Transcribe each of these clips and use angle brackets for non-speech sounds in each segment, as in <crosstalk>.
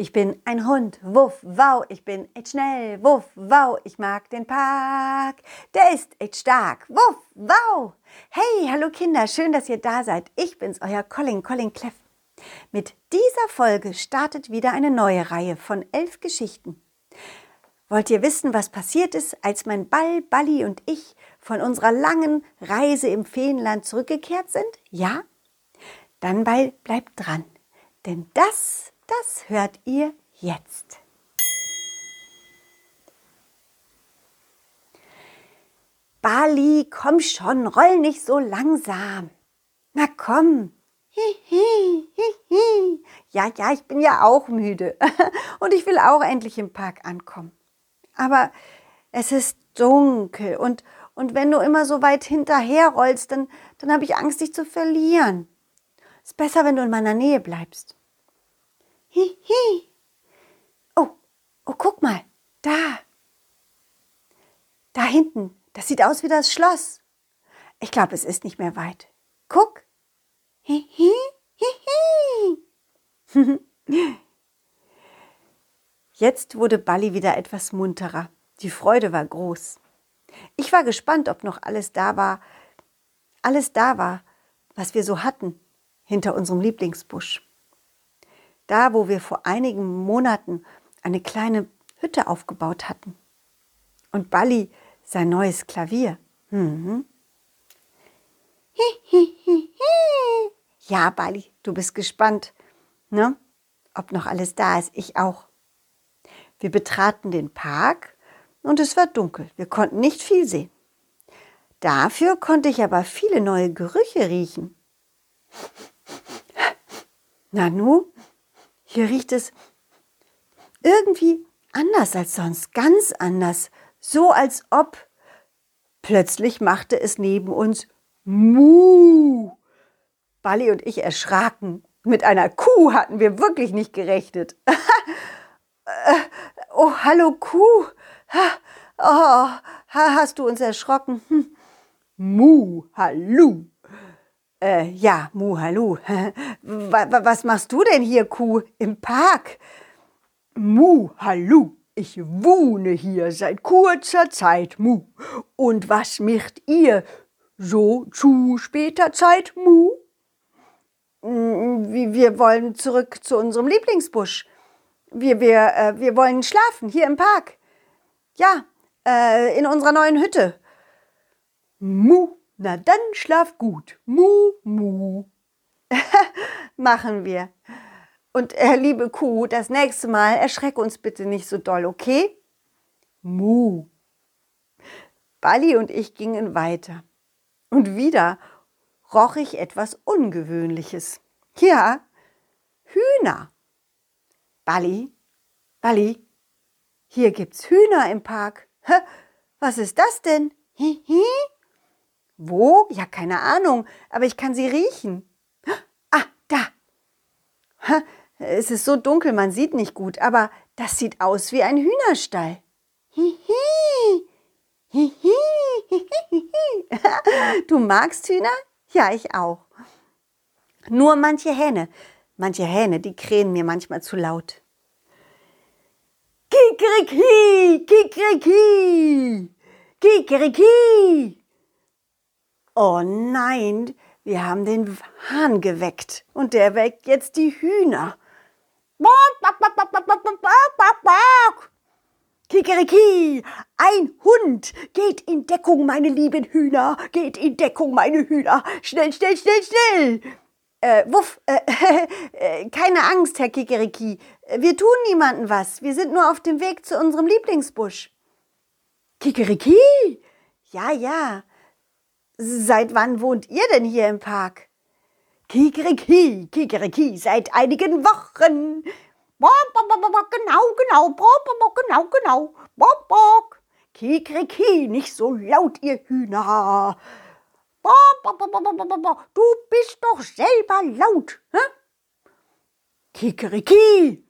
Ich bin ein Hund, wuff, wow, ich bin echt schnell, wuff, wow, ich mag den Park, der ist echt stark, wuff, wow. Hey, hallo Kinder, schön, dass ihr da seid. Ich bin's, euer Colin, Colin Cleff. Mit dieser Folge startet wieder eine neue Reihe von elf Geschichten. Wollt ihr wissen, was passiert ist, als mein Ball, Balli und ich von unserer langen Reise im Feenland zurückgekehrt sind? Ja? Dann bleibt dran, denn das das hört ihr jetzt. Bali, komm schon, roll nicht so langsam. Na komm. Hihi, hihi. Ja, ja, ich bin ja auch müde <laughs> und ich will auch endlich im Park ankommen. Aber es ist dunkel und, und wenn du immer so weit hinterher rollst, dann, dann habe ich Angst, dich zu verlieren. Ist besser, wenn du in meiner Nähe bleibst. Hihi. Oh, oh, guck mal, da. Da hinten, das sieht aus wie das Schloss. Ich glaube, es ist nicht mehr weit. Guck. Hihi, hihi. <laughs> Jetzt wurde Balli wieder etwas munterer. Die Freude war groß. Ich war gespannt, ob noch alles da war, alles da war, was wir so hatten hinter unserem Lieblingsbusch. Da, wo wir vor einigen Monaten eine kleine Hütte aufgebaut hatten. Und Bali sein neues Klavier. Mhm. Ja, Bali, du bist gespannt, ne? Ob noch alles da ist. Ich auch. Wir betraten den Park und es war dunkel. Wir konnten nicht viel sehen. Dafür konnte ich aber viele neue Gerüche riechen. <laughs> Nanu, hier riecht es irgendwie anders als sonst, ganz anders, so als ob. Plötzlich machte es neben uns Mu. Bali und ich erschraken. Mit einer Kuh hatten wir wirklich nicht gerechnet. <laughs> oh, hallo Kuh. Oh, hast du uns erschrocken? Hm. Mu, hallo. Äh, ja, Muhalu. <laughs> Was machst du denn hier, Kuh, im Park? Muhalu. Ich wohne hier seit kurzer Zeit, Mu. Und was macht ihr so zu später Zeit, Mu? Mm, wir wollen zurück zu unserem Lieblingsbusch. Wir, wir, äh, wir wollen schlafen hier im Park. Ja, äh, in unserer neuen Hütte. Mu na dann schlaf gut. Mu, mu. <laughs> Machen wir. Und äh, liebe Kuh, das nächste Mal erschreck uns bitte nicht so doll, okay? Mu. Bali und ich gingen weiter. Und wieder roch ich etwas Ungewöhnliches. Ja, Hühner. Bali, Bali, hier gibt's Hühner im Park. Was ist das denn? Hihi. Wo? Ja, keine Ahnung, aber ich kann sie riechen. Ah, da. Es ist so dunkel, man sieht nicht gut, aber das sieht aus wie ein Hühnerstall. Hihi. Hihi. Du magst Hühner? Ja, ich auch. Nur manche Hähne, manche Hähne, die krähen mir manchmal zu laut. Kikeriki, Kikeriki, Kikeriki. Oh nein, wir haben den Hahn geweckt und der weckt jetzt die Hühner. Kikeriki, ein Hund, geht in Deckung, meine lieben Hühner, geht in Deckung, meine Hühner, schnell, schnell, schnell, schnell. Äh, wuff, äh, <laughs> äh, keine Angst, Herr Kikeriki, wir tun niemanden was, wir sind nur auf dem Weg zu unserem Lieblingsbusch. Kikeriki? Ja, ja, Seit wann wohnt ihr denn hier im Park? Kikeriki, Kikeriki, seit einigen Wochen. Genau, genau, genau, genau. Bock, bock. Kikeriki, nicht so laut, ihr Hühner. Du bist doch selber laut. Hä? Kikeriki.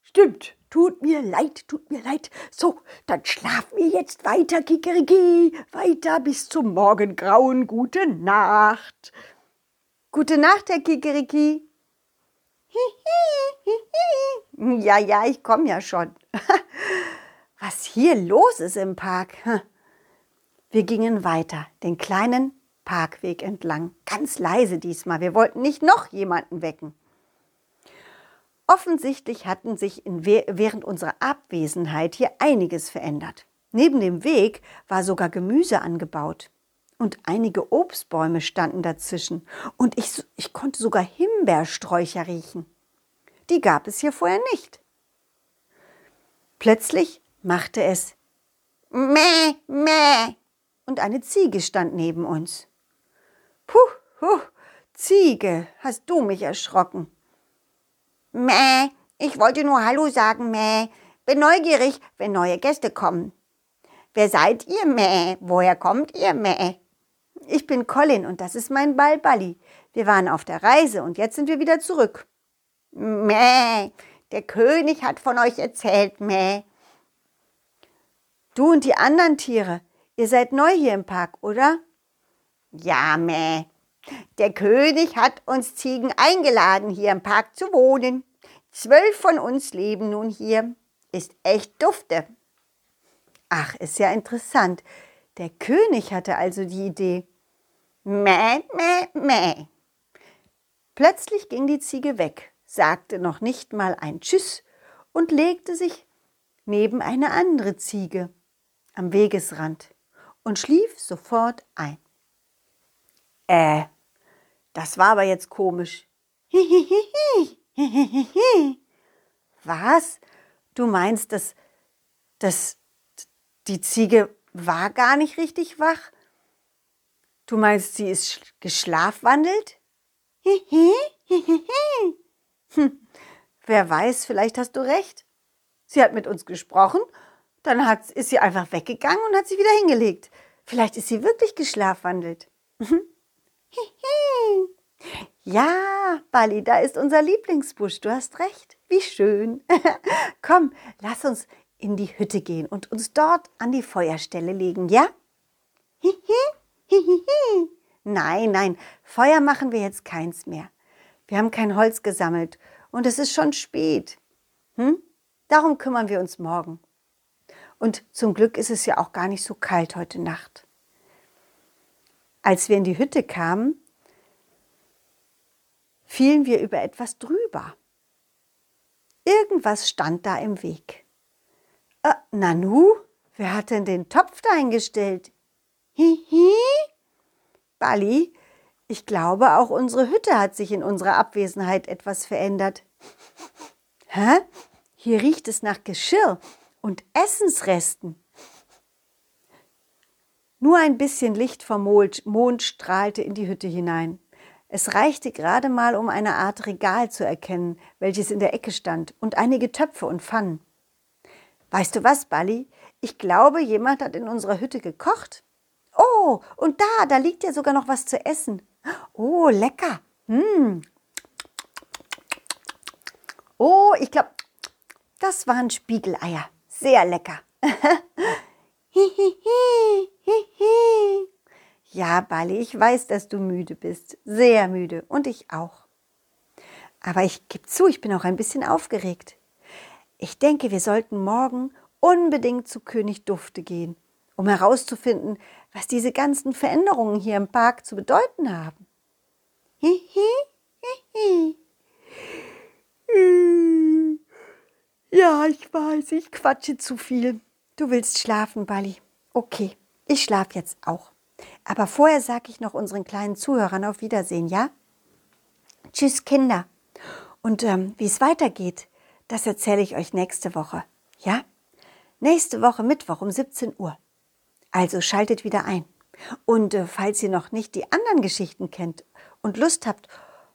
Stimmt, Tut mir leid, tut mir leid. So, dann schlafen wir jetzt weiter, Kikeriki. Weiter bis zum Morgengrauen. Gute Nacht. Gute Nacht, Herr Kikeriki. Ja, ja, ich komme ja schon. <laughs> Was hier los ist im Park. Wir gingen weiter, den kleinen Parkweg entlang, ganz leise diesmal. Wir wollten nicht noch jemanden wecken. Offensichtlich hatten sich in, während unserer Abwesenheit hier einiges verändert. Neben dem Weg war sogar Gemüse angebaut. Und einige Obstbäume standen dazwischen. Und ich, ich konnte sogar Himbeersträucher riechen. Die gab es hier vorher nicht. Plötzlich machte es Mäh, Mäh. Und eine Ziege stand neben uns. Puh, puh, Ziege, hast du mich erschrocken. Mäh, ich wollte nur Hallo sagen, Mäh. Bin neugierig, wenn neue Gäste kommen. Wer seid ihr, Mäh? Woher kommt ihr, Mäh? Ich bin Colin und das ist mein Ball Balli. Wir waren auf der Reise und jetzt sind wir wieder zurück. Mäh, der König hat von euch erzählt, Mäh. Du und die anderen Tiere, ihr seid neu hier im Park, oder? Ja, Mäh. Der König hat uns Ziegen eingeladen, hier im Park zu wohnen. Zwölf von uns leben nun hier. Ist echt dufte. Ach, ist ja interessant. Der König hatte also die Idee. Mäh, mäh, mäh. Plötzlich ging die Ziege weg, sagte noch nicht mal ein Tschüss und legte sich neben eine andere Ziege am Wegesrand und schlief sofort ein. Äh, das war aber jetzt komisch. <laughs> Was? Du meinst, dass, dass die Ziege war gar nicht richtig wach? Du meinst, sie ist geschlafwandelt? <laughs> hm, wer weiß, vielleicht hast du recht. Sie hat mit uns gesprochen, dann hat, ist sie einfach weggegangen und hat sich wieder hingelegt. Vielleicht ist sie wirklich geschlafwandelt. <laughs> ja, Bali, da ist unser Lieblingsbusch. Du hast recht. Wie schön. <laughs> Komm, lass uns in die Hütte gehen und uns dort an die Feuerstelle legen, ja? Nein, nein, Feuer machen wir jetzt keins mehr. Wir haben kein Holz gesammelt und es ist schon spät. Hm? Darum kümmern wir uns morgen. Und zum Glück ist es ja auch gar nicht so kalt heute Nacht. Als wir in die Hütte kamen, fielen wir über etwas drüber. Irgendwas stand da im Weg. Äh, Nanu, wer hat denn den Topf eingestellt? Hihi? Bali, ich glaube, auch unsere Hütte hat sich in unserer Abwesenheit etwas verändert. <laughs> Hä? Hier riecht es nach Geschirr und Essensresten. Nur ein bisschen Licht vom Mond strahlte in die Hütte hinein. Es reichte gerade mal, um eine Art Regal zu erkennen, welches in der Ecke stand, und einige Töpfe und Pfannen. Weißt du was, Bali? Ich glaube, jemand hat in unserer Hütte gekocht. Oh, und da, da liegt ja sogar noch was zu essen. Oh, lecker. Hm. Oh, ich glaube, das waren Spiegeleier. Sehr lecker. <laughs> ja, Bali, ich weiß, dass du müde bist. Sehr müde. Und ich auch. Aber ich gebe zu, ich bin auch ein bisschen aufgeregt. Ich denke, wir sollten morgen unbedingt zu König Dufte gehen, um herauszufinden, was diese ganzen Veränderungen hier im Park zu bedeuten haben. Ja, ich weiß, ich quatsche zu viel. Du willst schlafen, Bali. Okay, ich schlafe jetzt auch. Aber vorher sage ich noch unseren kleinen Zuhörern auf Wiedersehen, ja? Tschüss, Kinder. Und ähm, wie es weitergeht, das erzähle ich euch nächste Woche. Ja? Nächste Woche Mittwoch um 17 Uhr. Also schaltet wieder ein. Und äh, falls ihr noch nicht die anderen Geschichten kennt und Lust habt,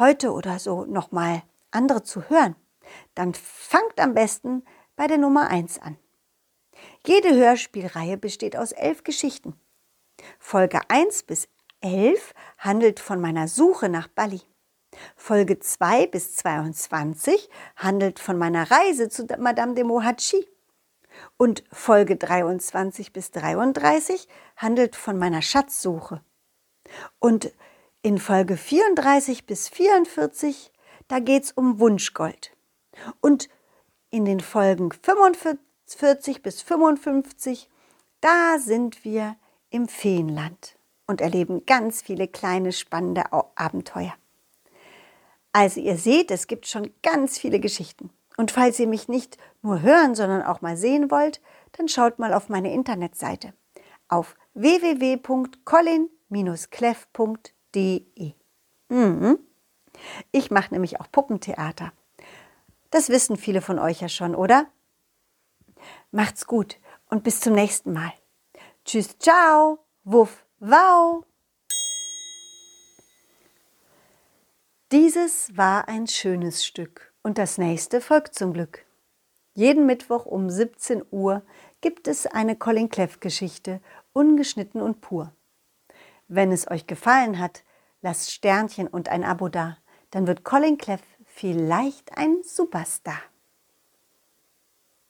heute oder so nochmal andere zu hören, dann fangt am besten bei der Nummer 1 an. Jede Hörspielreihe besteht aus elf Geschichten. Folge 1 bis 11 handelt von meiner Suche nach Bali. Folge 2 bis 22 handelt von meiner Reise zu Madame de Mohachi. Und Folge 23 bis 33 handelt von meiner Schatzsuche. Und in Folge 34 bis 44, da geht es um Wunschgold. Und in den Folgen 45 bis 55, da sind wir im Feenland und erleben ganz viele kleine spannende Abenteuer. Also ihr seht, es gibt schon ganz viele Geschichten. Und falls ihr mich nicht nur hören, sondern auch mal sehen wollt, dann schaut mal auf meine Internetseite auf www.colin-cleff.de. Mhm. Ich mache nämlich auch Puppentheater. Das wissen viele von euch ja schon, oder? Macht's gut und bis zum nächsten Mal. Tschüss, ciao, wuff, wow. Dieses war ein schönes Stück und das nächste folgt zum Glück. Jeden Mittwoch um 17 Uhr gibt es eine Colin Cleff Geschichte, ungeschnitten und pur. Wenn es euch gefallen hat, lasst Sternchen und ein Abo da, dann wird Colin Cleff vielleicht ein Superstar.